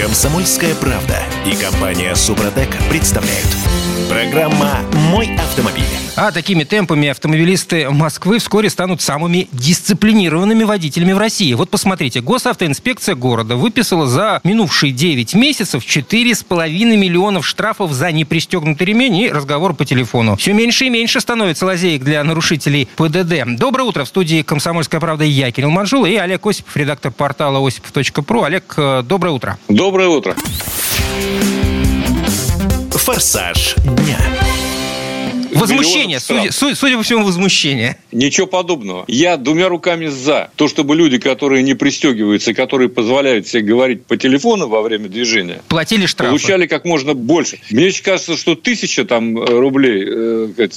Комсомольская правда и компания Супротек представляют. Программа «Мой автомобиль». А такими темпами автомобилисты Москвы вскоре станут самыми дисциплинированными водителями в России. Вот посмотрите, госавтоинспекция города выписала за минувшие 9 месяцев 4,5 миллионов штрафов за непристегнутый ремень и разговор по телефону. Все меньше и меньше становится лазеек для нарушителей ПДД. Доброе утро. В студии «Комсомольская правда» я, Кирилл Манжула, и Олег Осипов, редактор портала осипов.про. Олег, э, доброе утро. Доброе утро. «Форсаж дня». Возмущение, судя, судя, судя по всему, возмущение. Ничего подобного. Я двумя руками за то, чтобы люди, которые не пристегиваются, которые позволяют себе говорить по телефону во время движения, платили штрафы. Получали как можно больше. Мне кажется, что тысяча там рублей э,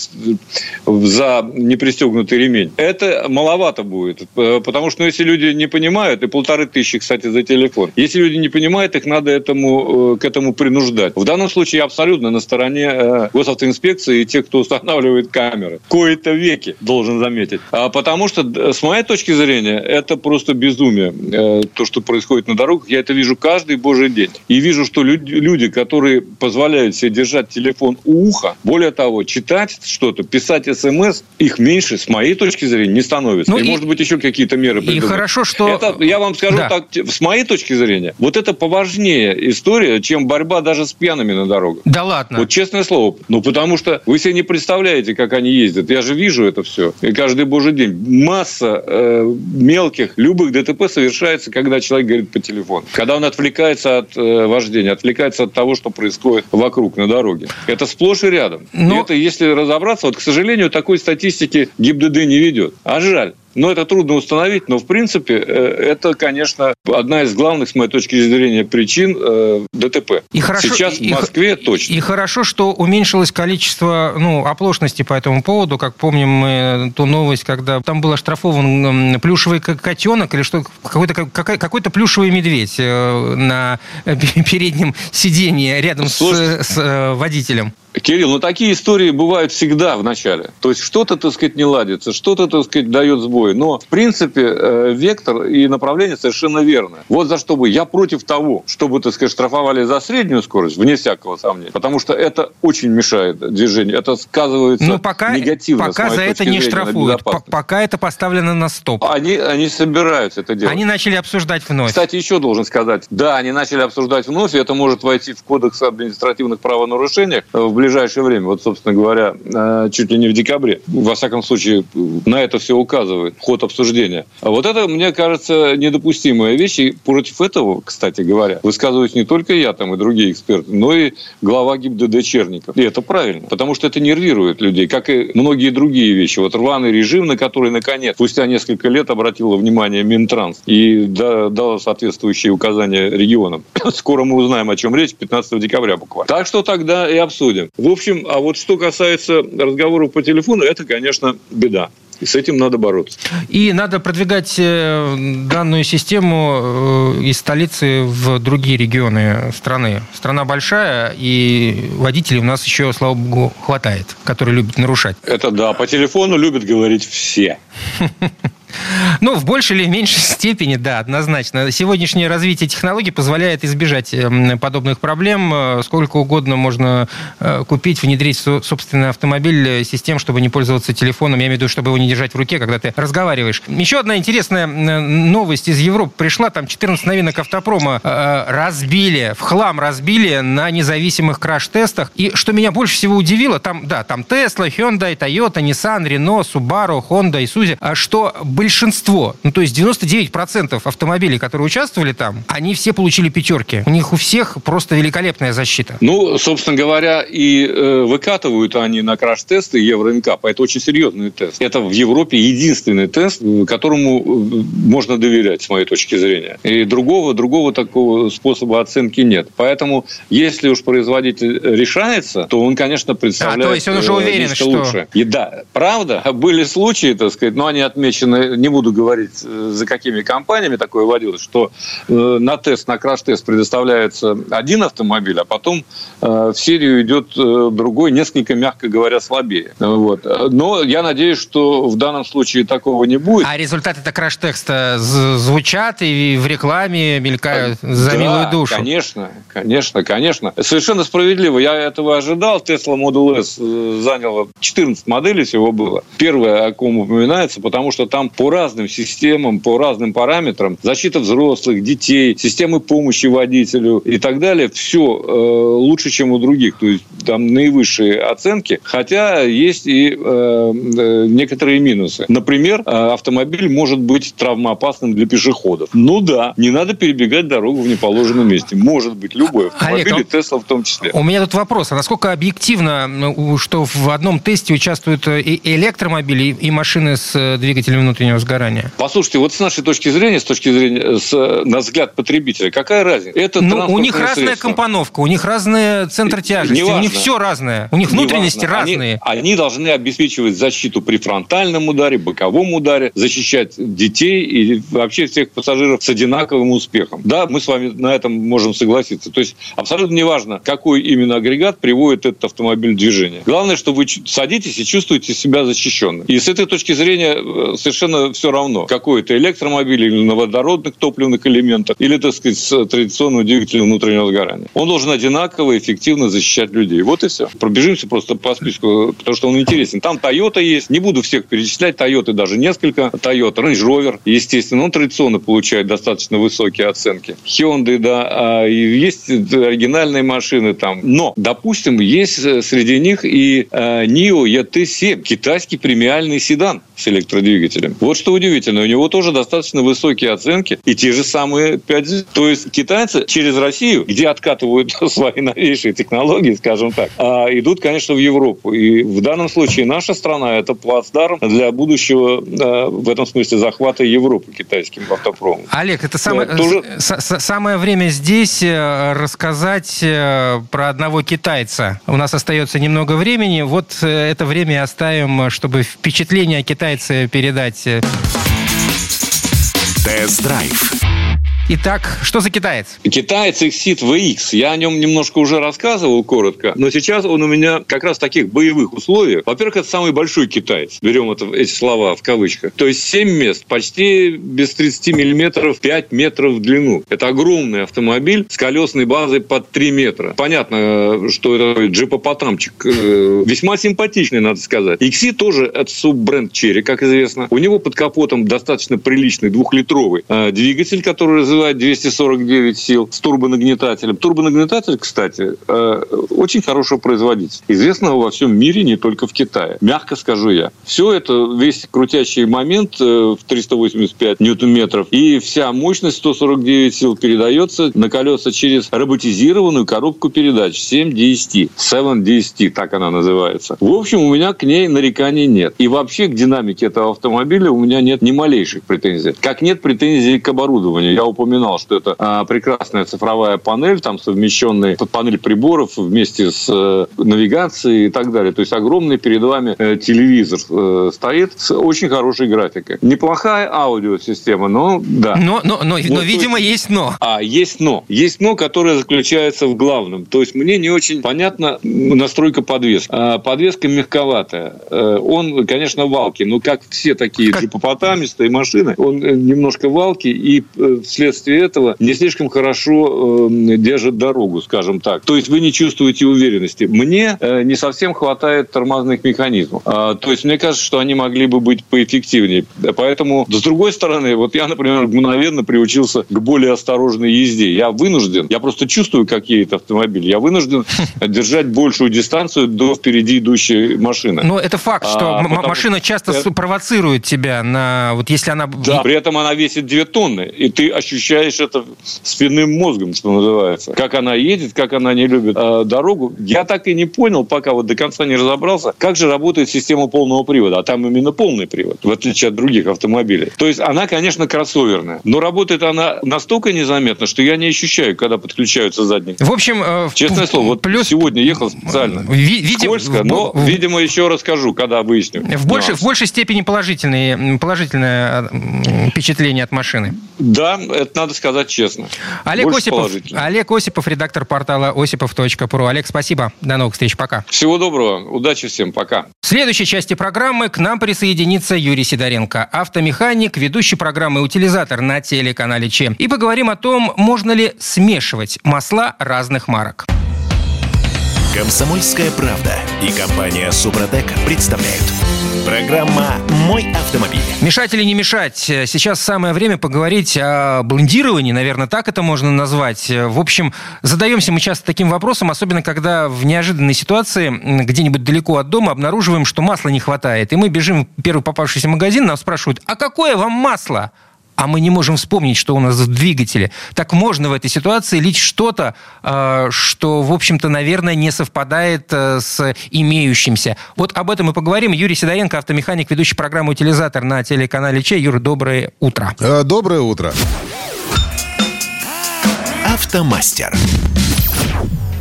за непристегнутый ремень, это маловато будет. Потому что ну, если люди не понимают, и полторы тысячи, кстати, за телефон, если люди не понимают, их надо этому, э, к этому принуждать. В данном случае я абсолютно на стороне э, госавтоинспекции и тех, кто устанавливает камеры. Кои-то веки, должен заметить. А потому что, с моей точки зрения, это просто безумие. Э, то, что происходит на дорогах, я это вижу каждый божий день. И вижу, что люди, которые позволяют себе держать телефон у уха, более того, читать что-то, писать смс, их меньше, с моей точки зрения, не становится. Ну, и, и, может быть, еще какие-то меры придумать. И хорошо, что... Это, я вам скажу да. так, с моей точки зрения, вот это поважнее история, чем борьба даже с пьяными на дорогах. Да ладно? Вот честное слово. Ну, потому что вы себе не представляете, как они ездят. Я же вижу это все. И каждый божий день. Масса э, мелких, любых ДТП совершается, когда человек говорит по телефону. Когда он отвлекается от э, вождения, отвлекается от того, что происходит вокруг на дороге. Это сплошь и рядом. Но... И это, если разобраться, вот, к сожалению, такой статистики ГИБДД не ведет. А жаль. Но это трудно установить, но в принципе э, это, конечно, одна из главных, с моей точки зрения, причин э, ДТП. И хорошо, Сейчас в Москве и, точно. И хорошо, что уменьшилось количество ну, оплошности по этому поводу. Как помним мы ту новость, когда там был оштрафован плюшевый котенок или что, какой-то какой-то плюшевый медведь э, на переднем сиденье рядом с, с водителем. Кирилл, ну такие истории бывают всегда в начале. То есть что-то, так сказать, не ладится, что-то, так сказать, дает сбой. Но, в принципе, э, вектор и направление совершенно верно. Вот за что бы я против того, чтобы, так сказать, штрафовали за среднюю скорость, вне всякого сомнения. Потому что это очень мешает движению. Это сказывается Но пока, негативно. Пока за это не штрафуют. Пока это поставлено на стоп. Они, они собираются это делать. Они начали обсуждать вновь. Кстати, еще должен сказать. Да, они начали обсуждать вновь, и это может войти в кодекс административных правонарушений в ближайшее время, вот, собственно говоря, э, чуть ли не в декабре. Во всяком случае, на это все указывает ход обсуждения. А вот это, мне кажется, недопустимая вещь. И против этого, кстати говоря, высказываюсь не только я там и другие эксперты, но и глава ГИБДД Черников. И это правильно, потому что это нервирует людей, как и многие другие вещи. Вот рваный режим, на который, наконец, спустя несколько лет обратила внимание Минтранс и дала соответствующие указания регионам. Скоро мы узнаем, о чем речь, 15 декабря буквально. Так что тогда и обсудим. В общем, а вот что касается разговоров по телефону, это, конечно, беда. И с этим надо бороться. И надо продвигать э, данную систему э, из столицы в другие регионы страны. Страна большая, и водителей у нас еще, слава богу, хватает, которые любят нарушать. Это да, по телефону любят говорить все. Ну, в большей или меньшей степени, да, однозначно. Сегодняшнее развитие технологий позволяет избежать эм, подобных проблем. Э, сколько угодно можно э, купить, внедрить собственный автомобиль э, систем, чтобы не пользоваться телефоном. Я имею в виду, чтобы его не держать в руке, когда ты разговариваешь. Еще одна интересная новость из Европы пришла. Там 14 новинок автопрома разбили, в хлам разбили на независимых краш-тестах. И что меня больше всего удивило, там, да, там Tesla, Hyundai, Toyota, Nissan, Renault, Subaru, Honda, Isuzu, а что большинство, ну то есть 99% автомобилей, которые участвовали там, они все получили пятерки. У них у всех просто великолепная защита. Ну, собственно говоря, и э, выкатывают они на краш-тесты Евро-НКАП. Это очень серьезный тест. Это в Европе единственный тест, которому э, можно доверять, с моей точки зрения. И другого, другого такого способа оценки нет. Поэтому, если уж производитель решается, то он, конечно, представляет а, то есть он уже уверен, что... лучше. И да, правда, были случаи, так сказать, но они отмечены не буду говорить, за какими компаниями такое вводилось, что на тест, на краш-тест предоставляется один автомобиль, а потом в серию идет другой, несколько, мягко говоря, слабее. Вот. Но я надеюсь, что в данном случае такого не будет. А результаты это краш-текста звучат и в рекламе мелькают за да, милую душу. конечно, конечно, конечно. Совершенно справедливо. Я этого ожидал. Tesla Model S э, заняла 14 моделей всего было. Первое, о ком упоминается, потому что там по разным системам, по разным параметрам, защита взрослых, детей, системы помощи водителю и так далее, все э, лучше, чем у других. То есть там наивысшие оценки. Хотя есть и э, э некоторые минусы. Например, э, автомобиль может быть травмоопасным для пешеходов. Ну да, не надо перебегать дорогу в неположенном месте. Может быть, любой автомобиль, Олег, и Тесла в том числе. У меня тут вопрос. А насколько объективно, что в одном тесте участвуют и электромобили, и машины с э, двигателем внутреннего сгорания? Послушайте, вот с нашей точки зрения, с точки зрения, с, на взгляд потребителя, какая разница? Это ну, у них разная средство. компоновка, у них разные центры тяжести, у них все разное. У них внутренности разные. Они, они должны обеспечивать защиту при фронтальном ударе, боковом ударе, защищать детей и вообще всех пассажиров с одинаковым успехом. Да, мы с вами на этом можем согласиться. То есть абсолютно неважно, какой именно агрегат приводит этот автомобиль в движение. Главное, что вы садитесь и чувствуете себя защищенным. И с этой точки зрения э, совершенно все равно, какой это электромобиль или на водородных топливных элементах, или, так сказать, с традиционным двигателем внутреннего сгорания. Он должен одинаково эффективно защищать людей. Вот и все. Пробежимся просто по списку, потому что он интересен. Там Toyota есть. Не буду всех перечислять. Toyota даже несколько. Toyota, Range Rover, естественно. Он традиционно получает достаточно высокие оценки. Hyundai, да. А есть оригинальные машины там. Но, допустим, есть э, среди них и э, NIO ET7. Китайский премиальный седан с электродвигателем. Вот что удивительно. У него тоже достаточно высокие оценки. И те же самые 5 То есть китайцы через Россию, где откатывают свои новейшие технологии, скажем так, а идут, конечно, в Европу. И в данном случае наша страна – это плацдарм для будущего, э, в этом смысле, захвата Европы китайским автопромом. Олег, это самое, тоже... самое время здесь э, рассказать э, про одного китайца. У нас остается немного времени. Вот это время оставим, чтобы впечатление о китайце передать. Тест-драйв Итак, что за китаец? Китаец Exit VX. Я о нем немножко уже рассказывал коротко, но сейчас он у меня как раз в таких боевых условиях. Во-первых, это самый большой китаец. Берем это, эти слова в кавычках. То есть 7 мест, почти без 30 миллиметров, 5 метров в длину. Это огромный автомобиль с колесной базой под 3 метра. Понятно, что это джипопотамчик. Э, весьма симпатичный, надо сказать. XC тоже это суббренд Cherry, как известно. У него под капотом достаточно приличный двухлитровый э, двигатель, который развивает 249 сил с турбонагнетателем. Турбонагнетатель, кстати, э, очень хорошего производителя. Известного во всем мире, не только в Китае. Мягко скажу я. Все это, весь крутящий момент э, в 385 ньютон-метров и вся мощность 149 сил передается на колеса через роботизированную коробку передач 7 DST. 7 DST, так она называется. В общем, у меня к ней нареканий нет. И вообще к динамике этого автомобиля у меня нет ни малейших претензий. Как нет претензий к оборудованию. Я упоминал, что это а, прекрасная цифровая панель, там совмещенная панель приборов вместе с э, навигацией и так далее. То есть огромный перед вами э, телевизор э, стоит с очень хорошей графикой. Неплохая аудиосистема, но да. Но, но, но, вот, но видимо, есть, но. А, есть но. Есть но, которое заключается в главном. То есть мне не очень понятна настройка подвески. А, подвеска мягковатая. Он, конечно, валки, но как все такие как... джипопотамистые машины, он немножко валки, и вслед вследствие этого не слишком хорошо э, держит дорогу, скажем так. То есть вы не чувствуете уверенности. Мне э, не совсем хватает тормозных механизмов. А, то есть мне кажется, что они могли бы быть поэффективнее. Поэтому, с другой стороны, вот я, например, мгновенно приучился к более осторожной езде. Я вынужден, я просто чувствую, как едет автомобиль, я вынужден держать большую дистанцию до впереди идущей машины. Но это факт, что а, машина часто это... провоцирует тебя на... Вот если она... Да, при этом она весит 2 тонны, и ты ощущаешь ощущаешь это спинным мозгом, что называется. Как она едет, как она не любит э, дорогу. Я так и не понял, пока вот до конца не разобрался, как же работает система полного привода. А там именно полный привод, в отличие от других автомобилей. То есть она, конечно, кроссоверная, но работает она настолько незаметно, что я не ощущаю, когда подключаются задние. В общем... Э, Честное слово, вот плюс... сегодня ехал специально. Видим... Скользко, но, в... видимо, еще расскажу, когда выясню. В большей, в большей степени положительные, положительное впечатление от машины. Да, это надо сказать честно. Олег Осипов, Олег Осипов, редактор портала осипов.ру. Олег, спасибо. До новых встреч. Пока. Всего доброго. Удачи всем. Пока. В следующей части программы к нам присоединится Юрий Сидоренко, автомеханик, ведущий программы «Утилизатор» на телеканале ЧЕМ. И поговорим о том, можно ли смешивать масла разных марок. Комсомольская правда и компания «Супротек» представляют. Программа «Мой автомобиль». Мешать или не мешать? Сейчас самое время поговорить о блендировании, наверное, так это можно назвать. В общем, задаемся мы часто таким вопросом, особенно когда в неожиданной ситуации где-нибудь далеко от дома обнаруживаем, что масла не хватает. И мы бежим в первый попавшийся магазин, нас спрашивают, а какое вам масло? А мы не можем вспомнить, что у нас в двигателе. Так можно в этой ситуации лить что-то, э, что, в общем-то, наверное, не совпадает э, с имеющимся. Вот об этом мы поговорим. Юрий Сидоренко, автомеханик, ведущий программу «Утилизатор» на телеканале Че. Юр, доброе утро. Э, доброе утро. Автомастер.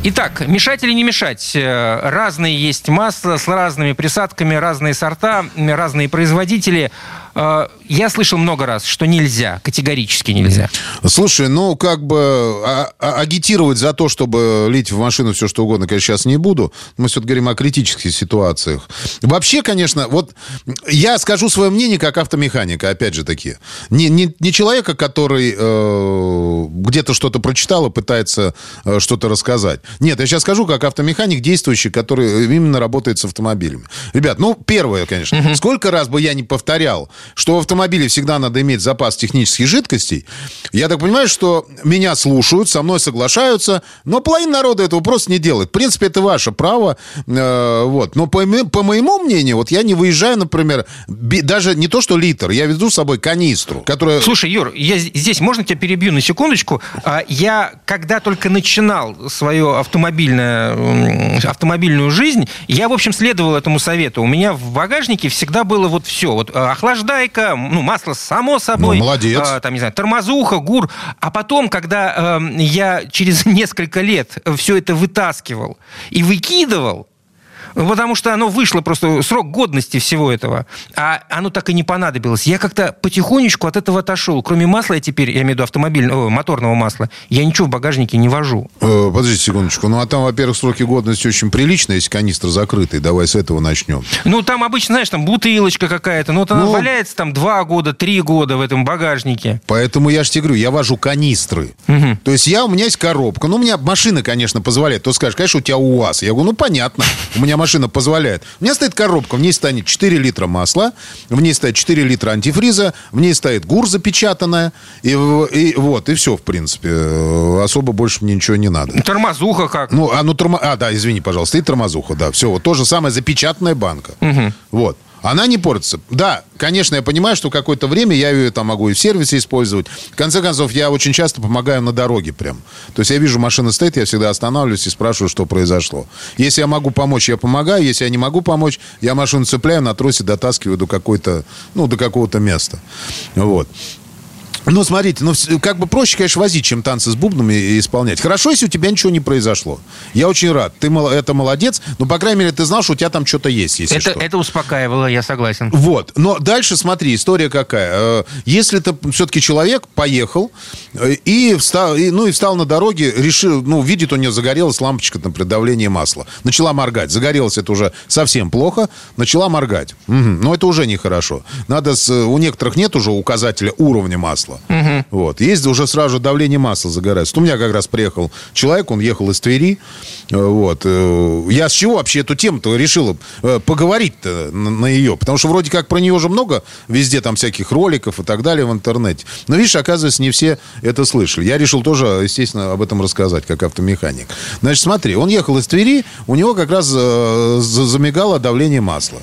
Итак, мешать или не мешать? Разные есть масла с разными присадками, разные сорта, разные производители. Я слышал много раз, что нельзя, категорически нельзя. Слушай, ну, как бы а, а, агитировать за то, чтобы лить в машину все, что угодно, конечно, сейчас не буду. Мы все-таки говорим о критических ситуациях. Вообще, конечно, вот я скажу свое мнение как автомеханика, опять же таки. Не, не, не человека, который э, где-то что-то прочитал и пытается э, что-то рассказать. Нет, я сейчас скажу как автомеханик, действующий, который именно работает с автомобилями. Ребят, ну, первое, конечно. Угу. Сколько раз бы я не повторял, что в автомобиле всегда надо иметь запас технических жидкостей. Я так понимаю, что меня слушают, со мной соглашаются, но половина народа этого просто не делает. В принципе, это ваше право. Э, вот. Но по, по моему мнению, вот я не выезжаю, например, даже не то, что литр, я веду с собой канистру, которая... Слушай, Юр, я здесь, можно тебя перебью на секундочку? А, я, когда только начинал свою автомобильную, автомобильную жизнь, я, в общем, следовал этому совету. У меня в багажнике всегда было вот все. Вот охлаждать охлаждайка, ну, масло само собой. Ну, молодец. А, там, не знаю, тормозуха, гур. А потом, когда э, я через несколько лет все это вытаскивал и выкидывал, потому что оно вышло просто, срок годности всего этого, а оно так и не понадобилось. Я как-то потихонечку от этого отошел. Кроме масла я теперь, я имею в виду автомобильного, моторного масла, я ничего в багажнике не вожу. Э, подождите секундочку. Ну, а там, во-первых, сроки годности очень приличные, если канистра закрытый. Давай с этого начнем. Ну, там обычно, знаешь, там бутылочка какая-то, ну, вот она ну, валяется там два года, три года в этом багажнике. Поэтому я же тебе говорю, я вожу канистры. Угу. То есть я, у меня есть коробка. Ну, у меня машина, конечно, позволяет. То скажешь, конечно, у тебя УАЗ. Я говорю, ну, понятно. У меня машина позволяет. У меня стоит коробка, в ней стоит 4 литра масла, в ней стоит 4 литра антифриза, в ней стоит гур запечатанная, и, и вот, и все, в принципе. Особо больше мне ничего не надо. Тормозуха как? Ну, а, ну, тормо... а да, извини, пожалуйста, и тормозуха, да, все, вот то же самое, запечатанная банка. Угу. Вот. Она не портится. Да, конечно, я понимаю, что какое-то время я ее там могу и в сервисе использовать. В конце концов, я очень часто помогаю на дороге прям. То есть я вижу, машина стоит, я всегда останавливаюсь и спрашиваю, что произошло. Если я могу помочь, я помогаю. Если я не могу помочь, я машину цепляю, на тросе дотаскиваю до какой-то, ну, до какого-то места. Вот. Ну, смотрите, ну, как бы проще, конечно, возить, чем танцы с бубнами исполнять. Хорошо, если у тебя ничего не произошло. Я очень рад. Ты это молодец. Но, по крайней мере, ты знал, что у тебя там что-то есть, если это, что. Это успокаивало, я согласен. Вот. Но дальше смотри, история какая. Э, если ты все-таки человек поехал э, и встал, и, ну, и встал на дороге, решил, ну, видит, у него загорелась лампочка, например, давление масла. Начала моргать. Загорелось это уже совсем плохо. Начала моргать. Угу. Но это уже нехорошо. Надо с, у некоторых нет уже указателя уровня масла масла. Угу. Вот. Есть уже сразу давление масла загорается. У меня как раз приехал человек, он ехал из Твери. Э, вот. Э, я с чего вообще эту тему-то решил э, поговорить-то на, на ее? Потому что вроде как про нее уже много везде там всяких роликов и так далее в интернете. Но видишь, оказывается, не все это слышали. Я решил тоже, естественно, об этом рассказать, как автомеханик. Значит, смотри, он ехал из Твери, у него как раз замигало давление масла.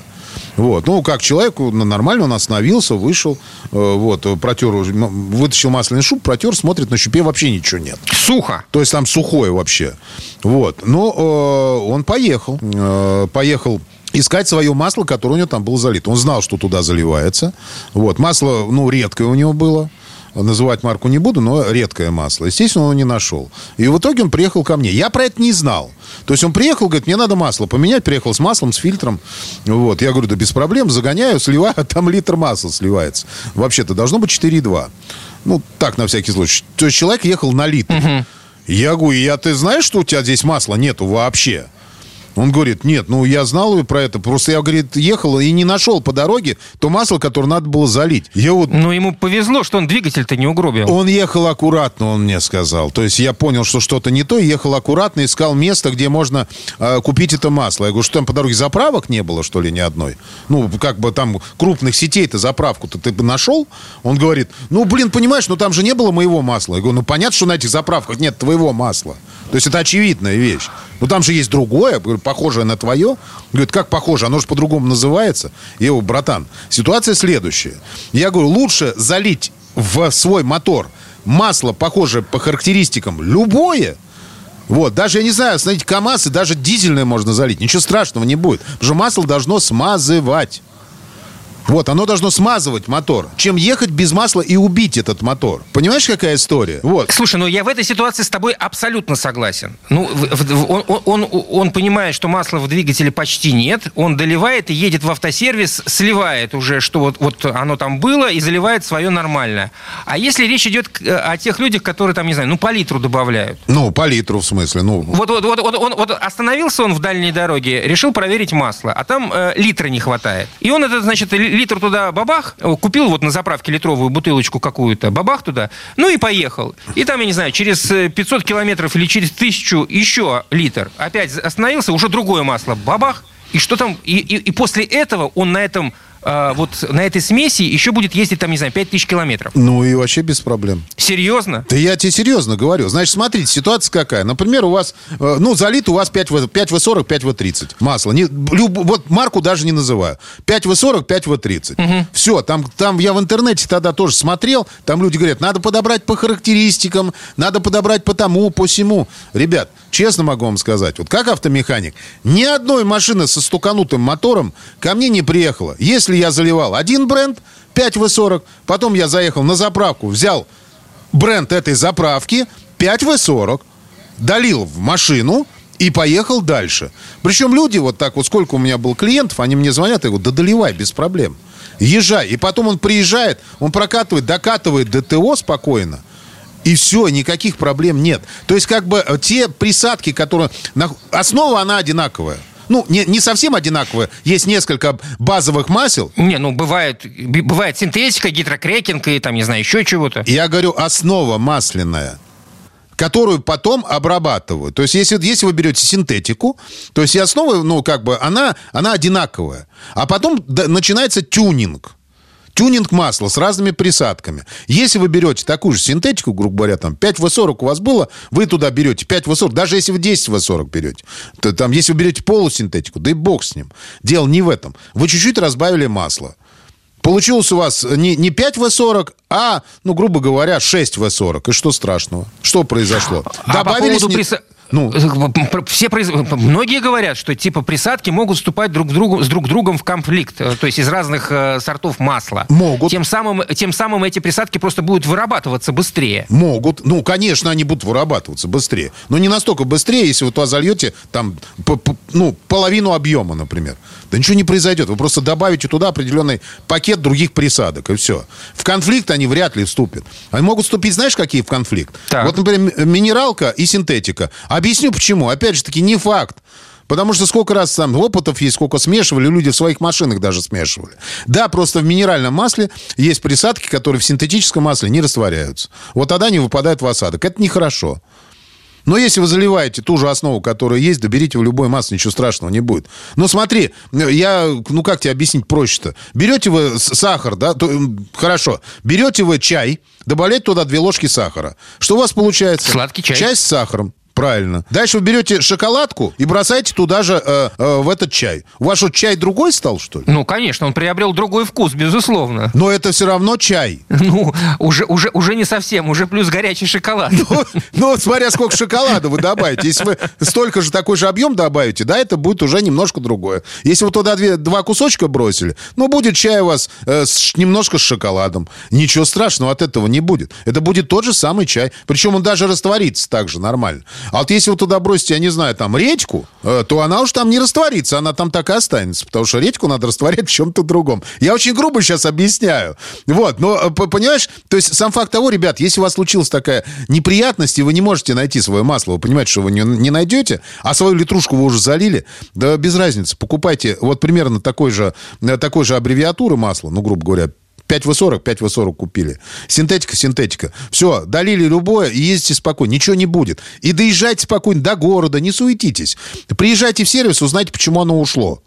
Вот. Ну, как человеку ну, нормально, он остановился, вышел, э, вот, протер, вытащил масляный шуб, протер, смотрит, на щупе вообще ничего нет. Сухо. То есть там сухое вообще. Вот. Но э, он поехал. Э, поехал искать свое масло, которое у него там было залито. Он знал, что туда заливается. Вот. Масло, ну, редкое у него было. Называть марку не буду, но редкое масло. Естественно, он его не нашел. И в итоге он приехал ко мне. Я про это не знал. То есть он приехал, говорит, мне надо масло поменять. Приехал с маслом, с фильтром. Вот. Я говорю, да без проблем, загоняю, сливаю, а там литр масла сливается. Вообще-то должно быть 4,2. Ну, так, на всякий случай. То есть человек ехал на литр. Угу. Я говорю, я ты знаешь, что у тебя здесь масла нету вообще? Он говорит, нет, ну я знал про это, просто я, говорит, ехал и не нашел по дороге то масло, которое надо было залить. Я вот... Ну ему повезло, что он двигатель-то не угробил. Он ехал аккуратно, он мне сказал. То есть я понял, что что-то не то, ехал аккуратно, искал место, где можно э, купить это масло. Я говорю, что там по дороге заправок не было, что ли, ни одной? Ну, как бы там крупных сетей-то заправку-то ты бы нашел? Он говорит, ну, блин, понимаешь, ну там же не было моего масла. Я говорю, ну понятно, что на этих заправках нет твоего масла. То есть это очевидная вещь. Но там же есть другое, похожее на твое. Говорит, как похоже? Оно же по-другому называется. Я говорю, братан, ситуация следующая. Я говорю, лучше залить в свой мотор масло, похожее по характеристикам, любое, вот, даже, я не знаю, смотрите, КАМАЗ и даже дизельное можно залить. Ничего страшного не будет. Потому что масло должно смазывать. Вот, оно должно смазывать мотор, чем ехать без масла и убить этот мотор. Понимаешь, какая история? Вот. Слушай, ну я в этой ситуации с тобой абсолютно согласен. Ну, он, он, он, он понимает, что масла в двигателе почти нет, он доливает и едет в автосервис, сливает уже, что вот, вот оно там было, и заливает свое нормальное. А если речь идет о тех людях, которые там, не знаю, ну по литру добавляют? Ну, по литру в смысле, ну... Вот, вот, вот, вот, он, вот остановился он в дальней дороге, решил проверить масло, а там э, литра не хватает. И он это, значит, литр туда бабах, купил вот на заправке литровую бутылочку какую-то, бабах туда, ну и поехал. И там, я не знаю, через 500 э, километров или через тысячу еще литр. Опять остановился, уже другое масло, бабах. И что там? И, и, и после этого он на этом а, вот на этой смеси еще будет ездить, там, не знаю, 5000 километров. Ну и вообще без проблем. Серьезно? Да я тебе серьезно говорю. Значит, смотрите, ситуация какая. Например, у вас, э, ну, залит у вас 5 в, 5 в 5 в 30 масло. Не, люб, вот марку даже не называю. 5 в 40, 5 в 30. Угу. Все, там, там я в интернете тогда тоже смотрел, там люди говорят, надо подобрать по характеристикам, надо подобрать по тому, по всему. Ребят, честно могу вам сказать, вот как автомеханик, ни одной машины со стуканутым мотором ко мне не приехала. Если если я заливал один бренд 5В40, потом я заехал на заправку, взял бренд этой заправки 5В40, долил в машину и поехал дальше. Причем люди вот так вот, сколько у меня было клиентов, они мне звонят, я говорю, да доливай, без проблем. Езжай. И потом он приезжает, он прокатывает, докатывает ДТО спокойно. И все, никаких проблем нет. То есть, как бы те присадки, которые... Основа, она одинаковая ну, не, не совсем одинаковые. Есть несколько базовых масел. Не, ну, бывает, бывает синтетика, гидрокрекинг и там, не знаю, еще чего-то. Я говорю, основа масляная которую потом обрабатывают. То есть, если, если вы берете синтетику, то есть и основа, ну, как бы, она, она одинаковая. А потом начинается тюнинг тюнинг масла с разными присадками. Если вы берете такую же синтетику, грубо говоря, там 5В40 у вас было, вы туда берете 5В40, даже если вы 10В40 берете, то там, если вы берете полусинтетику, да и бог с ним. Дело не в этом. Вы чуть-чуть разбавили масло. Получилось у вас не, не 5В40, а, ну, грубо говоря, 6В40. И что страшного? Что произошло? А Добавили... По поводу приса... Ну, все произ... многие говорят, что типа присадки могут вступать друг с, другом, с друг другом в конфликт, э, то есть из разных э, сортов масла. Могут. Тем самым, тем самым эти присадки просто будут вырабатываться быстрее. Могут. Ну, конечно, они будут вырабатываться быстрее. Но не настолько быстрее, если вы туда зальете там, ну, половину объема, например. Да ничего не произойдет. Вы просто добавите туда определенный пакет других присадок, и все. В конфликт они вряд ли вступят. Они могут вступить, знаешь, какие в конфликт? Так. Вот, например, минералка и синтетика. Объясню почему. Опять же таки, не факт. Потому что сколько раз там опытов есть, сколько смешивали, люди в своих машинах даже смешивали. Да, просто в минеральном масле есть присадки, которые в синтетическом масле не растворяются. Вот тогда они выпадают в осадок. Это нехорошо. Но если вы заливаете ту же основу, которая есть, доберите в любой масло, ничего страшного не будет. Но смотри, я, ну как тебе объяснить проще-то? Берете вы сахар, да, то, хорошо, берете вы чай, добавляете туда две ложки сахара. Что у вас получается? Сладкий чай. Чай с сахаром. Правильно. Дальше вы берете шоколадку и бросаете туда же э, э, в этот чай. У вас что, чай другой стал, что ли? Ну, конечно, он приобрел другой вкус, безусловно. Но это все равно чай. Ну, уже, уже, уже не совсем, уже плюс горячий шоколад. Ну, ну, смотря сколько шоколада вы добавите. Если вы столько же такой же объем добавите, да, это будет уже немножко другое. Если вы туда две, два кусочка бросили, ну, будет чай у вас э, с, немножко с шоколадом. Ничего страшного от этого не будет. Это будет тот же самый чай. Причем он даже растворится так же нормально. А вот если вы туда бросите, я не знаю, там, редьку, э, то она уж там не растворится, она там так и останется. Потому что редьку надо растворять в чем-то другом. Я очень грубо сейчас объясняю. Вот, но, э, понимаешь, то есть сам факт того, ребят, если у вас случилась такая неприятность, и вы не можете найти свое масло, вы понимаете, что вы не найдете, а свою литрушку вы уже залили, да без разницы, покупайте вот примерно такой же, э, такой же аббревиатуры масла, ну, грубо говоря, 5В40, 5В40 купили. Синтетика, синтетика. Все, долили любое и ездите спокойно. Ничего не будет. И доезжайте спокойно до города, не суетитесь. Приезжайте в сервис, узнайте, почему оно ушло.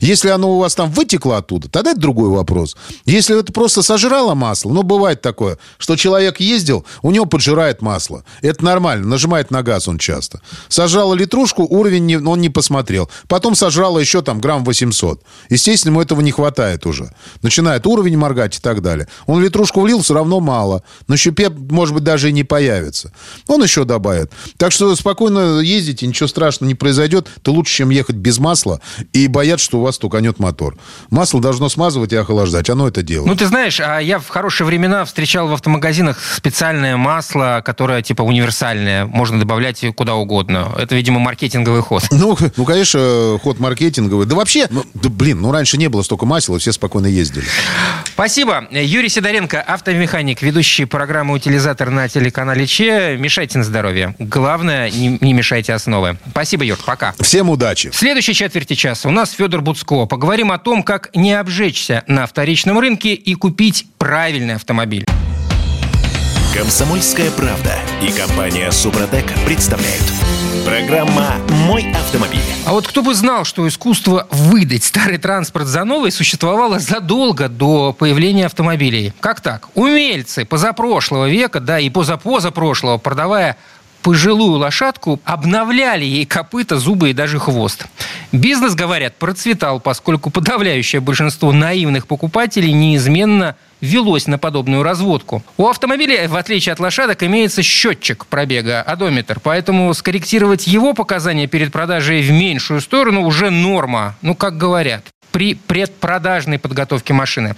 Если оно у вас там вытекло оттуда, тогда это другой вопрос. Если это просто сожрало масло, ну, бывает такое, что человек ездил, у него поджирает масло. Это нормально, нажимает на газ он часто. Сожрало литрушку, уровень не, он не посмотрел. Потом сожрало еще там грамм 800. Естественно, ему этого не хватает уже. Начинает уровень моргать и так далее. Он литрушку влил, все равно мало. На щупе, может быть, даже и не появится. Он еще добавит. Так что спокойно ездите, ничего страшного не произойдет. Это лучше, чем ехать без масла и бояться, что у вас стуканет мотор. Масло должно смазывать и охлаждать. Оно это делает. Ну, ты знаешь, а я в хорошие времена встречал в автомагазинах специальное масло, которое типа универсальное. Можно добавлять куда угодно. Это, видимо, маркетинговый ход. Ну, ну конечно, ход маркетинговый. Да вообще, ну, да, блин, ну раньше не было столько масел, и все спокойно ездили. Спасибо. Юрий Сидоренко, автомеханик, ведущий программы «Утилизатор» на телеканале ЧЕ. Мешайте на здоровье. Главное, не, не мешайте основы. Спасибо, Юр. Пока. Всем удачи. В следующей четверти часа у нас Федор Буц Луцко. Поговорим о том, как не обжечься на вторичном рынке и купить правильный автомобиль. Комсомольская правда и компания Супротек представляют. Программа «Мой автомобиль». А вот кто бы знал, что искусство выдать старый транспорт за новый существовало задолго до появления автомобилей. Как так? Умельцы позапрошлого века, да и позапозапрошлого, продавая пожилую лошадку, обновляли ей копыта, зубы и даже хвост. Бизнес, говорят, процветал, поскольку подавляющее большинство наивных покупателей неизменно велось на подобную разводку. У автомобиля, в отличие от лошадок, имеется счетчик пробега, одометр, поэтому скорректировать его показания перед продажей в меньшую сторону уже норма, ну, как говорят, при предпродажной подготовке машины.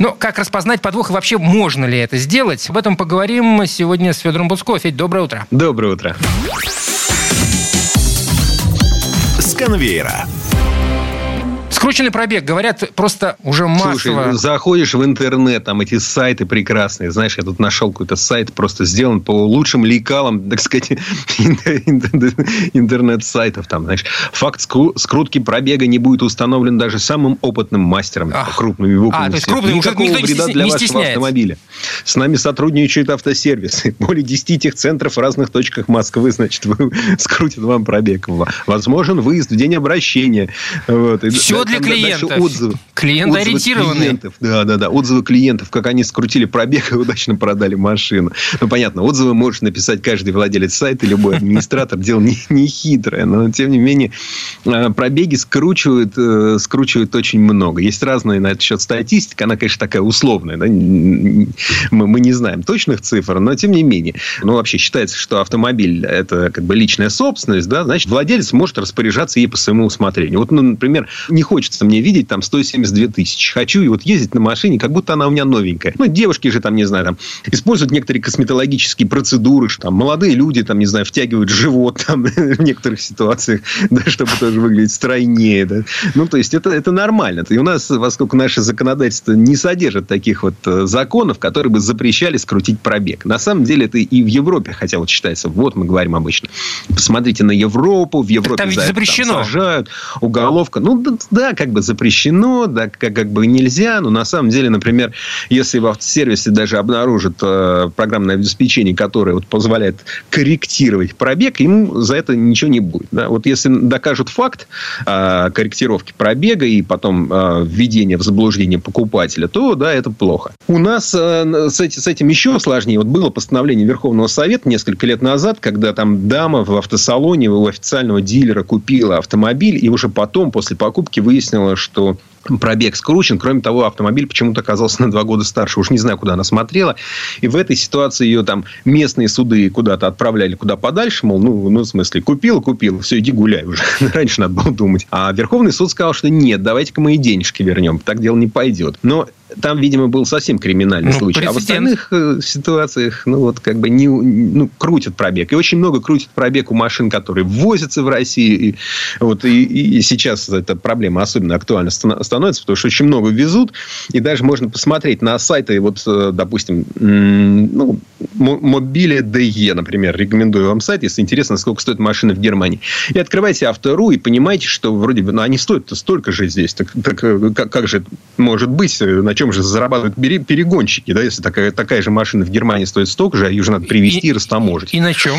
Но как распознать подвох и вообще можно ли это сделать? Об этом поговорим сегодня с Федором Буцко. Федь, доброе утро. Доброе утро. С конвейера. Скрученный пробег, говорят, просто уже массово... Слушай, заходишь в интернет, там эти сайты прекрасные. Знаешь, я тут нашел какой-то сайт, просто сделан по лучшим лекалам, так сказать, интернет-сайтов. Там, знаешь, факт скрутки пробега не будет установлен даже самым опытным мастером, Ах. крупными буквами. А, то есть крупным Никакого никто вреда не для не вашего автомобиля. С нами сотрудничают автосервисы. Более 10 техцентров в разных точках Москвы, значит, скрутят вам пробег. Возможен выезд в день обращения. Вот. Все для клиентов. Отзывы. Клиент ориентированные. Клиентов. Да, да, да. Отзывы клиентов, как они скрутили пробег и удачно продали машину. Ну, понятно, отзывы может написать каждый владелец сайта, любой администратор. Дело не, не хитрое, но, тем не менее, э, пробеги скручивают, э, скручивают очень много. Есть разные на этот счет статистика. Она, конечно, такая условная. Да? Мы, мы не знаем точных цифр, но, тем не менее. Ну, вообще считается, что автомобиль – это как бы личная собственность, да, значит, владелец может распоряжаться ей по своему усмотрению. Вот, ну, например, не хочется мне видеть там 172 тысячи. Хочу и вот ездить на машине, как будто она у меня новенькая. Ну, девушки же там, не знаю, там используют некоторые косметологические процедуры, что там молодые люди там, не знаю, втягивают живот там в некоторых ситуациях, да, чтобы тоже выглядеть стройнее, да. Ну, то есть, это, это нормально. И у нас, поскольку наше законодательство не содержит таких вот э, законов, которые бы запрещали скрутить пробег. На самом деле, это и в Европе, хотя вот считается, вот мы говорим обычно. Посмотрите на Европу, в Европе там ведь за запрещено. Там сажают, уголовка. Ну, да, как бы запрещено, да, как, как бы нельзя, но на самом деле, например, если в автосервисе даже обнаружат э, программное обеспечение, которое вот позволяет корректировать пробег, ему за это ничего не будет. Да? Вот если докажут факт э, корректировки пробега и потом э, введения в заблуждение покупателя, то да, это плохо. У нас э, с, эти, с этим еще сложнее. Вот было постановление Верховного Совета несколько лет назад, когда там дама в автосалоне у официального дилера купила автомобиль, и уже потом, после покупки, выяснила, что пробег скручен. Кроме того, автомобиль почему-то оказался на два года старше. Уж не знаю, куда она смотрела. И в этой ситуации ее там местные суды куда-то отправляли куда подальше. Мол, ну, ну в смысле, купил, купил, все, иди гуляй уже. Раньше надо было думать. А Верховный суд сказал, что нет, давайте-ка мы и денежки вернем. Так дело не пойдет. Но там, видимо, был совсем криминальный ну, случай. Прецедент. А в остальных э, ситуациях, ну, вот как бы не, ну, крутят пробег. И очень много крутят пробег у машин, которые ввозятся в Россию. И, вот, и, и сейчас эта проблема особенно актуальна становится, потому что очень много везут. И даже можно посмотреть на сайты, вот, э, допустим, ну, Мобиле ДЕ, например, рекомендую вам сайт, если интересно, сколько стоит машина в Германии. И открывайте Автору и понимаете, что вроде бы, ну, они стоят столько же здесь. Так, так э, как, как же может быть, на чем же зарабатывают перегонщики, да, если такая, такая же машина в Германии стоит столько же, а ее же надо привезти и, и растаможить. И на чем?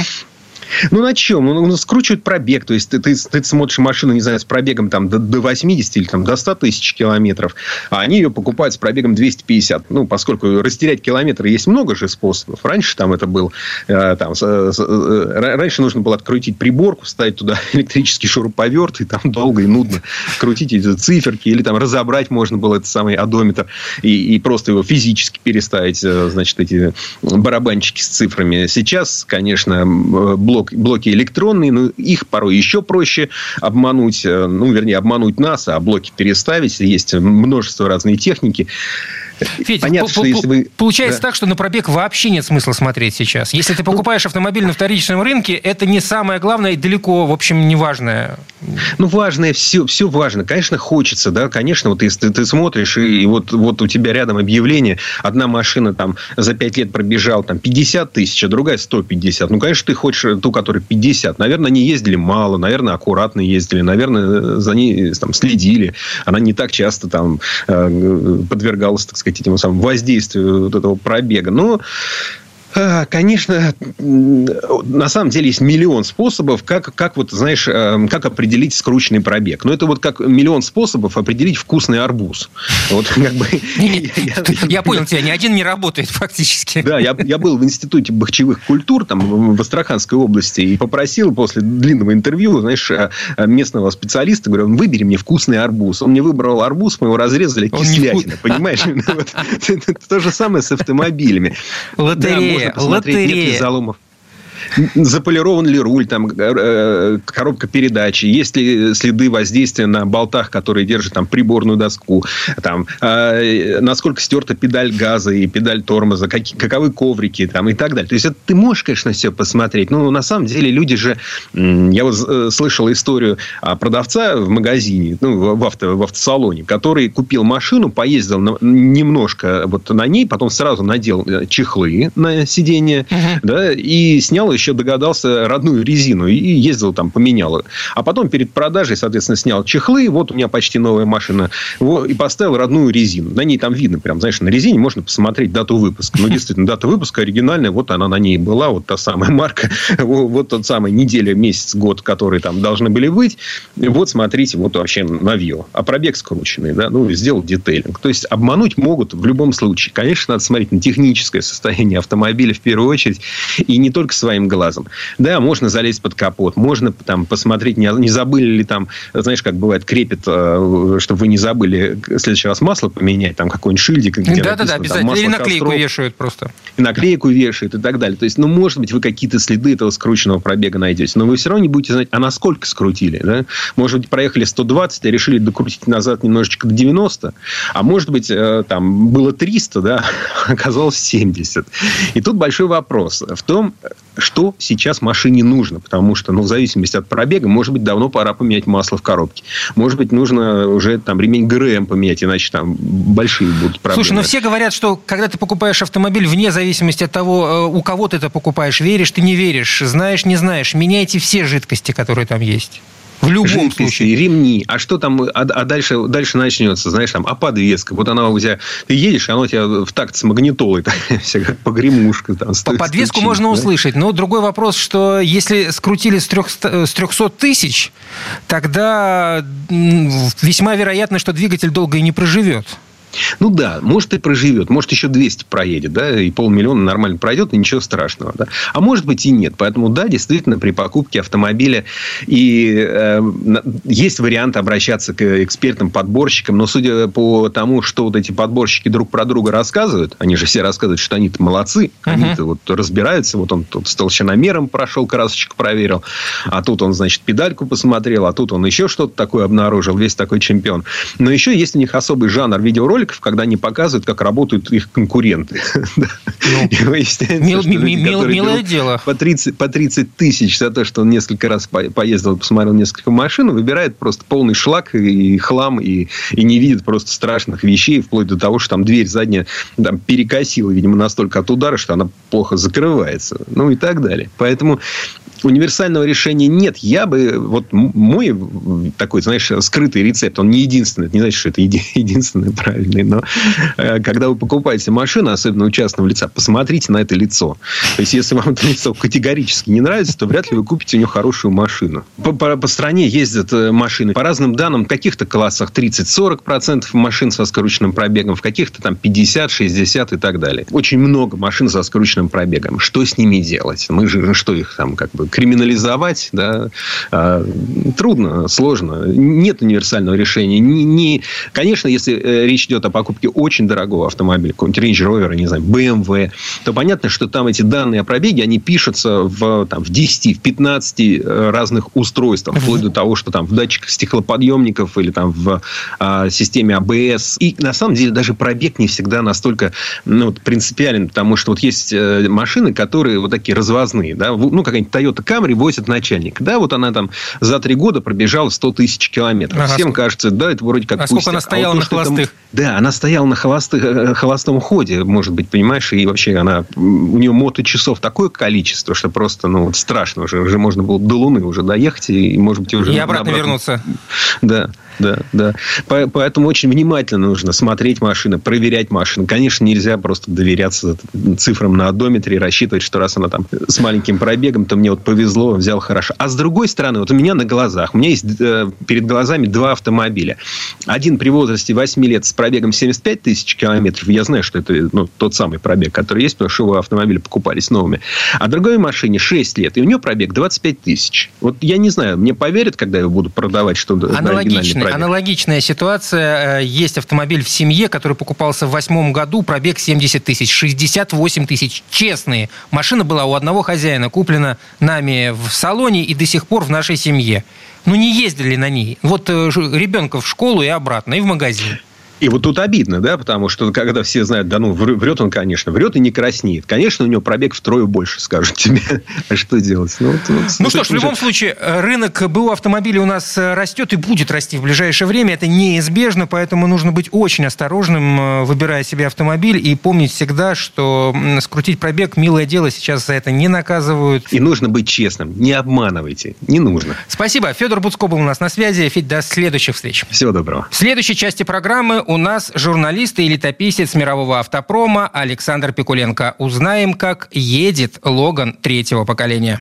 Ну, на чем? Ну, ну, скручивают пробег. То есть, ты, ты, ты смотришь машину, не знаю, с пробегом там, до, до 80 или там, до 100 тысяч километров, а они ее покупают с пробегом 250. Ну, поскольку растерять километры есть много же способов. Раньше там это был... Э, там, с, с, э, раньше нужно было открутить приборку, ставить туда электрический шуруповерт, и там долго и нудно крутить эти циферки, или там разобрать можно было этот самый одометр, и, и просто его физически переставить, э, значит, эти барабанчики с цифрами. Сейчас, конечно, блок блок, блоки электронные, но их порой еще проще обмануть, э, ну, вернее, обмануть нас, а блоки переставить. Есть множество разной техники. Федя, Понятно, что если вы... Получается да. так, что на пробег вообще нет смысла смотреть сейчас. Если ты покупаешь автомобиль на вторичном рынке, это не самое главное и далеко, в общем, не важное. Ну, важное все, все важно. Конечно, хочется, да, конечно, вот если ты, ты смотришь, и, и вот, вот у тебя рядом объявление, одна машина там за 5 лет пробежал там 50 тысяч, а другая 150. Ну, конечно, ты хочешь ту, которая 50. Наверное, они ездили мало, наверное, аккуратно ездили, наверное, за ней там следили. Она не так часто там э, подвергалась, так сказать, сказать, этим самым воздействию вот этого пробега. Но а, конечно, на самом деле есть миллион способов, как, как вот, знаешь, эм, как определить скрученный пробег. Но это вот как миллион способов определить вкусный арбуз. Вот как бы... Я понял тебя, ни один не работает фактически. Да, я был в Институте бахчевых культур там в Астраханской области и попросил после длинного интервью, знаешь, э, местного специалиста, говорю, выбери мне вкусный арбуз. Он мне выбрал арбуз, мы его разрезали кислятина, понимаешь? То же самое с автомобилями. Лотерея можно посмотреть, лотерея. нет ли заломов заполирован ли руль, там, э, э, коробка передачи, есть ли следы воздействия на болтах, которые держат там приборную доску, там, э, насколько стерта педаль газа и педаль тормоза, как, каковы коврики там, и так далее. То есть, это ты можешь, конечно, все посмотреть, но на самом деле люди же... Я вот слышал историю продавца в магазине, ну, в, авто, в автосалоне, который купил машину, поездил на, немножко вот на ней, потом сразу надел чехлы на сиденье, угу. да, и снял еще догадался родную резину и ездил там, поменял. А потом перед продажей, соответственно, снял чехлы. Вот у меня почти новая машина. И поставил родную резину. На ней там видно, прям, знаешь, на резине можно посмотреть дату выпуска. Ну, действительно, дата выпуска оригинальная. Вот она на ней была, вот та самая марка. Вот тот самый неделя, месяц, год, которые там должны были быть. Вот, смотрите, вот вообще новье. А пробег скрученный, да, ну, сделал детейлинг. То есть, обмануть могут в любом случае. Конечно, надо смотреть на техническое состояние автомобиля в первую очередь. И не только своим своим глазом. Да, можно залезть под капот, можно там посмотреть, не, не забыли ли там, знаешь, как бывает, крепит, э, чтобы вы не забыли в следующий раз масло поменять, там какой-нибудь шильдик. Да-да-да, обязательно. Или наклейку костров, вешают просто. И наклейку вешают и так далее. То есть, ну, может быть, вы какие-то следы этого скрученного пробега найдете, но вы все равно не будете знать, а насколько скрутили. Да? Может быть, проехали 120, а решили докрутить назад немножечко до 90, а может быть, э, там было 300, да, оказалось 70. И тут большой вопрос в том, что сейчас машине нужно. Потому что, ну, в зависимости от пробега, может быть, давно пора поменять масло в коробке. Может быть, нужно уже там ремень ГРМ поменять, иначе там большие будут проблемы. Слушай, но все говорят, что когда ты покупаешь автомобиль, вне зависимости от того, э, у кого ты это покупаешь, веришь ты не веришь, знаешь не знаешь, меняйте все жидкости, которые там есть. В любом жидкости, случае. ремни. А что там, а, а дальше, дальше начнется, знаешь, там, а подвеска. Вот она у тебя, ты едешь, она у тебя в такт с магнитолой, вся как погремушка. Там, По подвеску стучит, можно да? услышать. Но другой вопрос, что если скрутили с 300, с 300 тысяч, тогда весьма вероятно, что двигатель долго и не проживет. Ну да, может и проживет, может еще 200 проедет, да, и полмиллиона нормально пройдет, и ничего страшного, да. А может быть и нет. Поэтому да, действительно, при покупке автомобиля и э, есть вариант обращаться к экспертам-подборщикам, но судя по тому, что вот эти подборщики друг про друга рассказывают, они же все рассказывают, что они-то молодцы, uh-huh. они-то вот разбираются, вот он тут с толщиномером прошел, красочку проверил, а тут он, значит, педальку посмотрел, а тут он еще что-то такое обнаружил, весь такой чемпион. Но еще есть у них особый жанр видеороликов, роликов, когда они показывают, как работают их конкуренты. Ну, милое дело. По 30, по 30 тысяч за то, что он несколько раз поездил, посмотрел несколько машин, выбирает просто полный шлак и хлам, и, и не видит просто страшных вещей, вплоть до того, что там дверь задняя там, перекосила, видимо, настолько от удара, что она плохо закрывается. Ну, и так далее. Поэтому универсального решения нет. Я бы, вот мой такой, знаешь, скрытый рецепт, он не единственный, это не значит, что это единственный правильный, но э, когда вы покупаете машину, особенно у частного лица, посмотрите на это лицо. То есть, если вам это лицо категорически не нравится, то вряд ли вы купите у него хорошую машину. По стране ездят э, машины. По разным данным, в каких-то классах 30-40% машин со скрученным пробегом, в каких-то там 50-60 и так далее. Очень много машин со скрученным пробегом. Что с ними делать? Мы же, ну, что их там как бы криминализовать, да, а, трудно, сложно. Нет универсального решения. Не, не... Конечно, если э, речь идет о покупке очень дорогого автомобиля, какого-нибудь Range Rover, не знаю, BMW, то понятно, что там эти данные о пробеге, они пишутся в, там, в 10, в 15 э, разных устройствах, вплоть до того, что там в датчиках стеклоподъемников или там в а, системе АБС. И на самом деле даже пробег не всегда настолько ну, принципиален, потому что вот есть э, машины, которые вот такие развозные, да, ну, какая-нибудь Toyota Toyota Camry возит начальник. Да, вот она там за три года пробежала 100 тысяч километров. Ага, Всем кажется, да, это вроде как А пустяк. сколько она стояла а вот на холостых? Там, да, она стояла на холостых, э, холостом ходе, может быть, понимаешь, и вообще она, у нее моточасов такое количество, что просто, ну, страшно уже, уже можно было до Луны уже доехать, и, может быть, уже... И обратно, обратно вернуться. Да да, да. Поэтому очень внимательно нужно смотреть машины, проверять машины. Конечно, нельзя просто доверяться цифрам на одометре и рассчитывать, что раз она там с маленьким пробегом, то мне вот повезло, взял хорошо. А с другой стороны, вот у меня на глазах, у меня есть э, перед глазами два автомобиля. Один при возрасте 8 лет с пробегом 75 тысяч километров. Я знаю, что это ну, тот самый пробег, который есть, потому что его автомобили покупались новыми. А другой машине 6 лет, и у нее пробег 25 тысяч. Вот я не знаю, мне поверят, когда я буду продавать, что Аналогичный, Аналогичная ситуация. Э, есть автомобиль в семье, который покупался в восьмом году, пробег 70 тысяч, 68 тысяч. Честные. Машина была у одного хозяина, куплена нами в салоне и до сих пор в нашей семье. Ну, не ездили на ней. Вот э, ребенка в школу и обратно, и в магазин. И вот тут обидно, да, потому что когда все знают, да ну, врет он, конечно, врет и не краснеет. Конечно, у него пробег втрое больше, скажут тебе. А что делать? Ну, вот, вот, ну что ж, в любом случае, рынок БУ автомобилей у нас э, растет и будет расти в ближайшее время. Это неизбежно, поэтому нужно быть очень осторожным, э, выбирая себе автомобиль, и помнить всегда, что скрутить пробег – милое дело, сейчас за это не наказывают. И нужно быть честным, не обманывайте, не нужно. Спасибо. Федор Буцко был у нас на связи. Федь, до следующих встреч. Всего доброго. В следующей части программы у нас журналист и летописец мирового автопрома Александр Пикуленко. Узнаем, как едет Логан третьего поколения.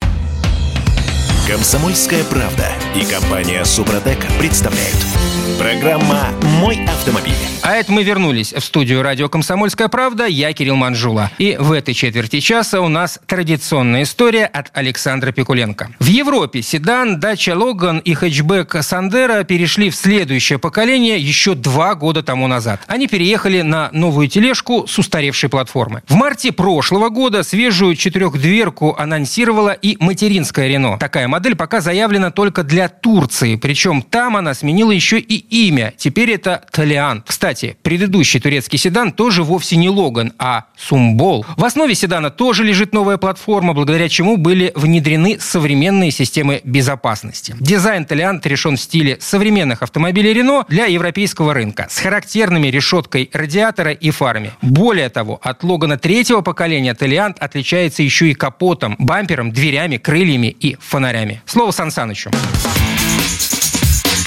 Комсомольская правда и компания Супротек представляют. Программа «Мой автомобиль». А это мы вернулись в студию радио «Комсомольская правда». Я Кирилл Манжула. И в этой четверти часа у нас традиционная история от Александра Пикуленко. В Европе седан, дача Логан и хэтчбэк Сандера перешли в следующее поколение еще два года тому назад. Они переехали на новую тележку с устаревшей платформы. В марте прошлого года свежую четырехдверку анонсировала и материнская Рено. Такая модель пока заявлена только для Турции. Причем там она сменила еще и имя. Теперь это Толиан. Кстати, предыдущий турецкий седан тоже вовсе не Логан, а Сумбол. В основе седана тоже лежит новая платформа, благодаря чему были внедрены современные системы безопасности. Дизайн Толиант решен в стиле современных автомобилей Рено для европейского рынка с характерными решеткой радиатора и фарами. Более того, от Логана третьего поколения Толиант отличается еще и капотом, бампером, дверями, крыльями и фонарями. Слово Сан Санычу.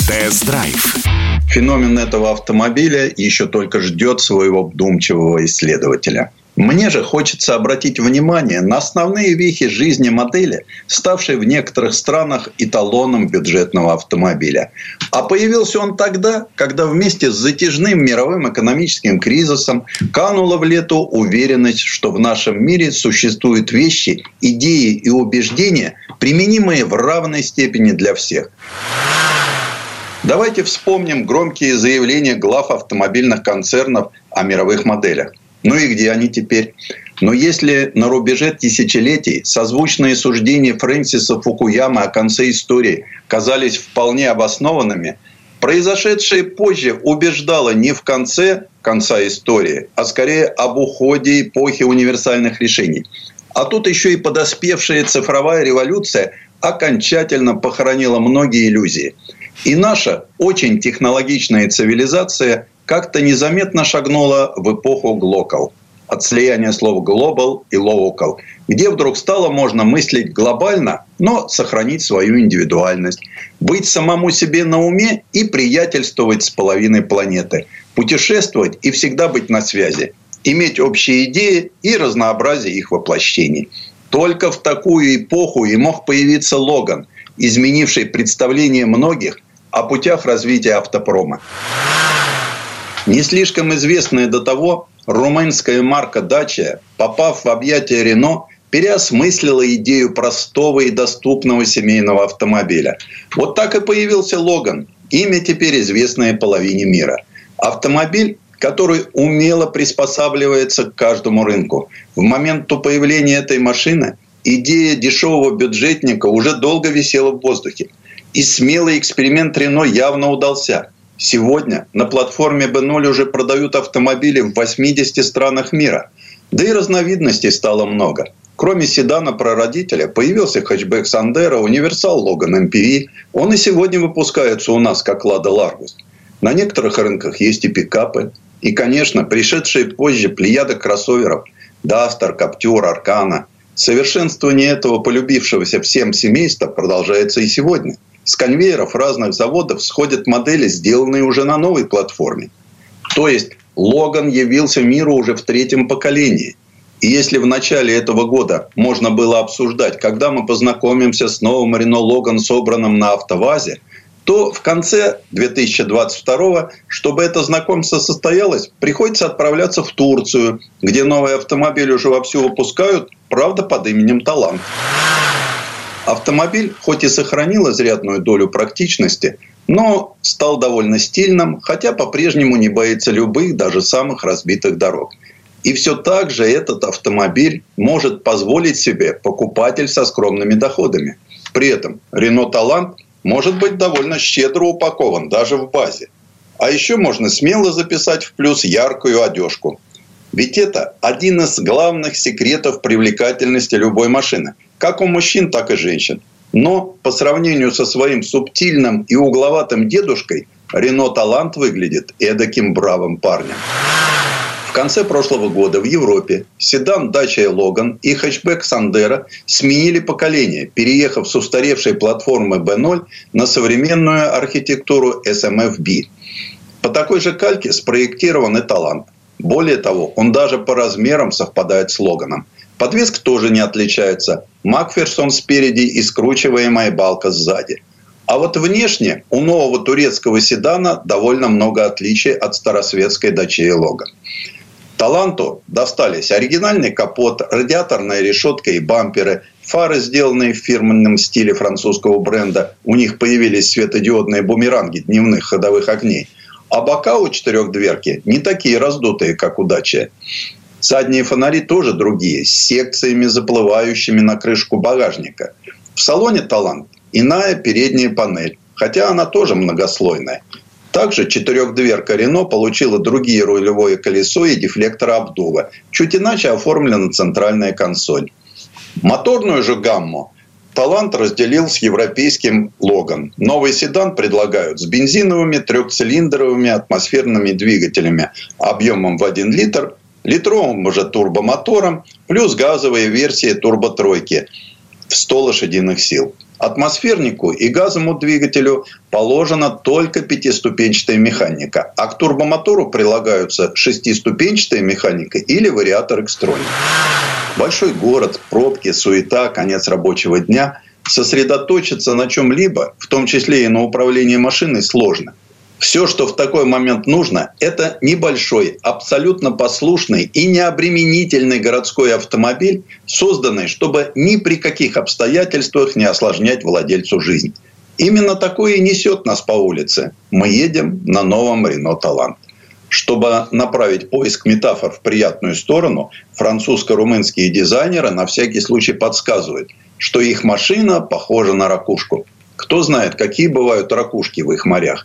Тест-драйв. Феномен этого автомобиля еще только ждет своего вдумчивого исследователя. Мне же хочется обратить внимание на основные вехи жизни модели, ставшей в некоторых странах эталоном бюджетного автомобиля. А появился он тогда, когда вместе с затяжным мировым экономическим кризисом канула в лету уверенность, что в нашем мире существуют вещи, идеи и убеждения, применимые в равной степени для всех. Давайте вспомним громкие заявления глав автомобильных концернов о мировых моделях. Ну и где они теперь? Но если на рубеже тысячелетий созвучные суждения Фрэнсиса Фукуямы о конце истории казались вполне обоснованными, произошедшее позже убеждало не в конце конца истории, а скорее об уходе эпохи универсальных решений. А тут еще и подоспевшая цифровая революция окончательно похоронила многие иллюзии – и наша очень технологичная цивилизация как-то незаметно шагнула в эпоху глокал от слияния слов global и local, где вдруг стало можно мыслить глобально, но сохранить свою индивидуальность, быть самому себе на уме и приятельствовать с половиной планеты, путешествовать и всегда быть на связи, иметь общие идеи и разнообразие их воплощений. Только в такую эпоху и мог появиться Логан, изменивший представление многих о путях развития автопрома. Не слишком известная до того румынская марка «Дача», попав в объятия Рено, переосмыслила идею простого и доступного семейного автомобиля. Вот так и появился «Логан», имя теперь известное половине мира. Автомобиль, который умело приспосабливается к каждому рынку. В момент появления этой машины идея дешевого бюджетника уже долго висела в воздухе. И смелый эксперимент Рено явно удался. Сегодня на платформе B0 уже продают автомобили в 80 странах мира. Да и разновидностей стало много. Кроме седана прародителя появился хэтчбэк Сандера, универсал Логан MPV. Он и сегодня выпускается у нас как Лада Ларгус. На некоторых рынках есть и пикапы. И, конечно, пришедшие позже плеяда кроссоверов Дастер, Каптюр, Аркана – Совершенствование этого полюбившегося всем семейства продолжается и сегодня. С конвейеров разных заводов сходят модели, сделанные уже на новой платформе. То есть Логан явился миру уже в третьем поколении. И если в начале этого года можно было обсуждать, когда мы познакомимся с новым Рено Логан, собранным на автовазе – то в конце 2022, чтобы это знакомство состоялось, приходится отправляться в Турцию, где новый автомобиль уже вовсю выпускают, правда, под именем «Талант». Автомобиль хоть и сохранил изрядную долю практичности, но стал довольно стильным, хотя по-прежнему не боится любых, даже самых разбитых дорог. И все так же этот автомобиль может позволить себе покупатель со скромными доходами. При этом Renault Талант может быть довольно щедро упакован даже в базе. А еще можно смело записать в плюс яркую одежку. Ведь это один из главных секретов привлекательности любой машины. Как у мужчин, так и женщин. Но по сравнению со своим субтильным и угловатым дедушкой, Рено Талант выглядит эдаким бравым парнем конце прошлого года в Европе седан Dacia Logan и хэтчбэк Sandero сменили поколение, переехав с устаревшей платформы B0 на современную архитектуру SMFB. По такой же кальке спроектирован и талант. Более того, он даже по размерам совпадает с Логаном. Подвеска тоже не отличается. Макферсон спереди и скручиваемая балка сзади. А вот внешне у нового турецкого седана довольно много отличий от старосветской Dacia Logan. Таланту достались оригинальный капот, радиаторная решетка и бамперы, фары, сделанные в фирменном стиле французского бренда. У них появились светодиодные бумеранги дневных ходовых огней. А бока у четырехдверки не такие раздутые, как у Дачи. Задние фонари тоже другие, с секциями, заплывающими на крышку багажника. В салоне «Талант» иная передняя панель, хотя она тоже многослойная. Также четырехдверка Рено получила другие рулевое колесо и дефлектор обдува. Чуть иначе оформлена центральная консоль. Моторную же гамму Талант разделил с европейским Логан. Новый седан предлагают с бензиновыми трехцилиндровыми атмосферными двигателями объемом в 1 литр, литровым уже турбомотором, плюс газовые версии турботройки. В 100 лошадиных сил. Атмосфернику и газовому двигателю положена только пятиступенчатая механика, а к турбомотору прилагаются шестиступенчатая механика или вариатор экстроник. Большой город, пробки, суета, конец рабочего дня – сосредоточиться на чем-либо, в том числе и на управлении машиной, сложно – все, что в такой момент нужно, это небольшой, абсолютно послушный и необременительный городской автомобиль, созданный, чтобы ни при каких обстоятельствах не осложнять владельцу жизнь. Именно такое и несет нас по улице. Мы едем на новом Рено Талант. Чтобы направить поиск метафор в приятную сторону, французско-румынские дизайнеры на всякий случай подсказывают, что их машина похожа на ракушку. Кто знает, какие бывают ракушки в их морях.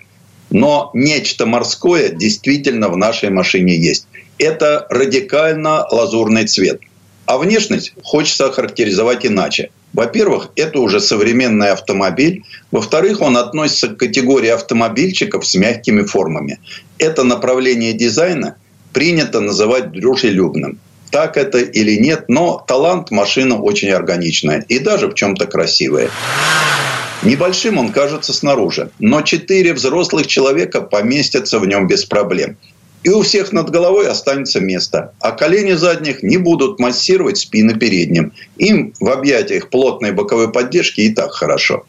Но нечто морское действительно в нашей машине есть. Это радикально лазурный цвет. А внешность хочется охарактеризовать иначе. Во-первых, это уже современный автомобиль. Во-вторых, он относится к категории автомобильчиков с мягкими формами. Это направление дизайна принято называть дружелюбным. Так это или нет, но талант машина очень органичная и даже в чем-то красивая. Небольшим он кажется снаружи, но четыре взрослых человека поместятся в нем без проблем. И у всех над головой останется место, а колени задних не будут массировать спины передним. Им в объятиях плотной боковой поддержки и так хорошо.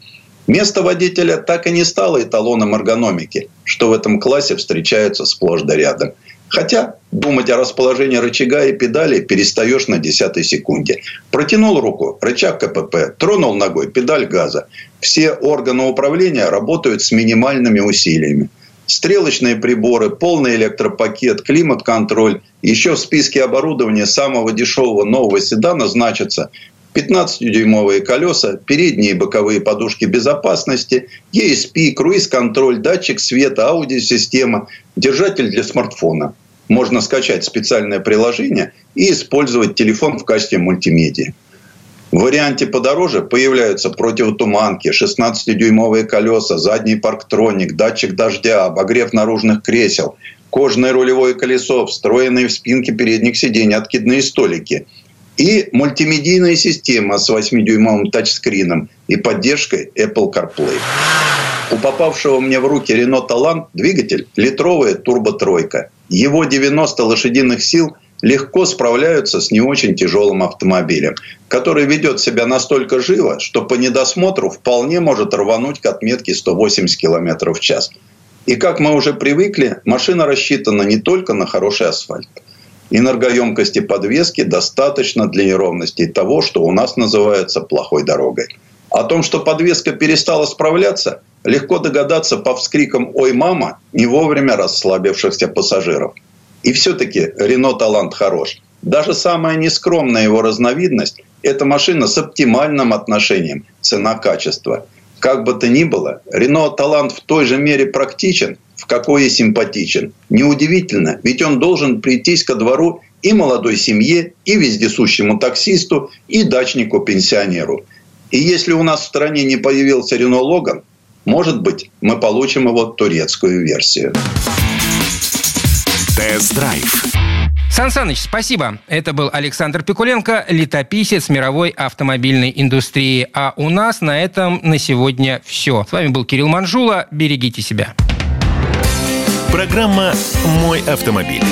Место водителя так и не стало эталоном эргономики, что в этом классе встречаются сплошь да рядом – Хотя думать о расположении рычага и педали перестаешь на десятой секунде. Протянул руку, рычаг КПП, тронул ногой, педаль газа. Все органы управления работают с минимальными усилиями. Стрелочные приборы, полный электропакет, климат-контроль. Еще в списке оборудования самого дешевого нового седана значатся 15-дюймовые колеса, передние и боковые подушки безопасности, ESP, круиз-контроль, датчик света, аудиосистема, держатель для смартфона можно скачать специальное приложение и использовать телефон в качестве мультимедиа. В варианте подороже появляются противотуманки, 16-дюймовые колеса, задний парктроник, датчик дождя, обогрев наружных кресел, кожаное рулевое колесо, встроенные в спинки передних сидений откидные столики и мультимедийная система с 8-дюймовым тачскрином и поддержкой Apple CarPlay. У попавшего мне в руки Renault Талант двигатель литровая турбо-тройка. Его 90 лошадиных сил легко справляются с не очень тяжелым автомобилем, который ведет себя настолько живо, что по недосмотру вполне может рвануть к отметке 180 км в час. И как мы уже привыкли, машина рассчитана не только на хороший асфальт. Энергоемкости подвески достаточно для неровностей того, что у нас называется плохой дорогой. О том, что подвеска перестала справляться, легко догадаться по вскрикам «Ой, мама!» не вовремя расслабившихся пассажиров. И все-таки Рено Талант хорош. Даже самая нескромная его разновидность – это машина с оптимальным отношением цена-качество. Как бы то ни было, Рено Талант в той же мере практичен, в какой и симпатичен. Неудивительно, ведь он должен прийтись ко двору и молодой семье, и вездесущему таксисту, и дачнику-пенсионеру. И если у нас в стране не появился Рено Логан, может быть, мы получим его турецкую версию. Тест-драйв. Сан Саныч, спасибо. Это был Александр Пикуленко, летописец мировой автомобильной индустрии. А у нас на этом на сегодня все. С вами был Кирилл Манжула. Берегите себя. Программа «Мой автомобиль».